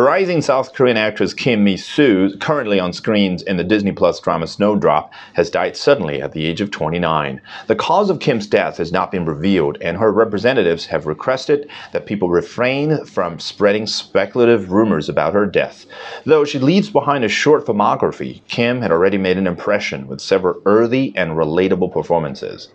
Rising South Korean actress Kim Mi-soo, currently on screens in the Disney Plus drama Snowdrop, has died suddenly at the age of 29. The cause of Kim's death has not been revealed, and her representatives have requested that people refrain from spreading speculative rumors about her death. Though she leaves behind a short filmography, Kim had already made an impression with several earthy and relatable performances.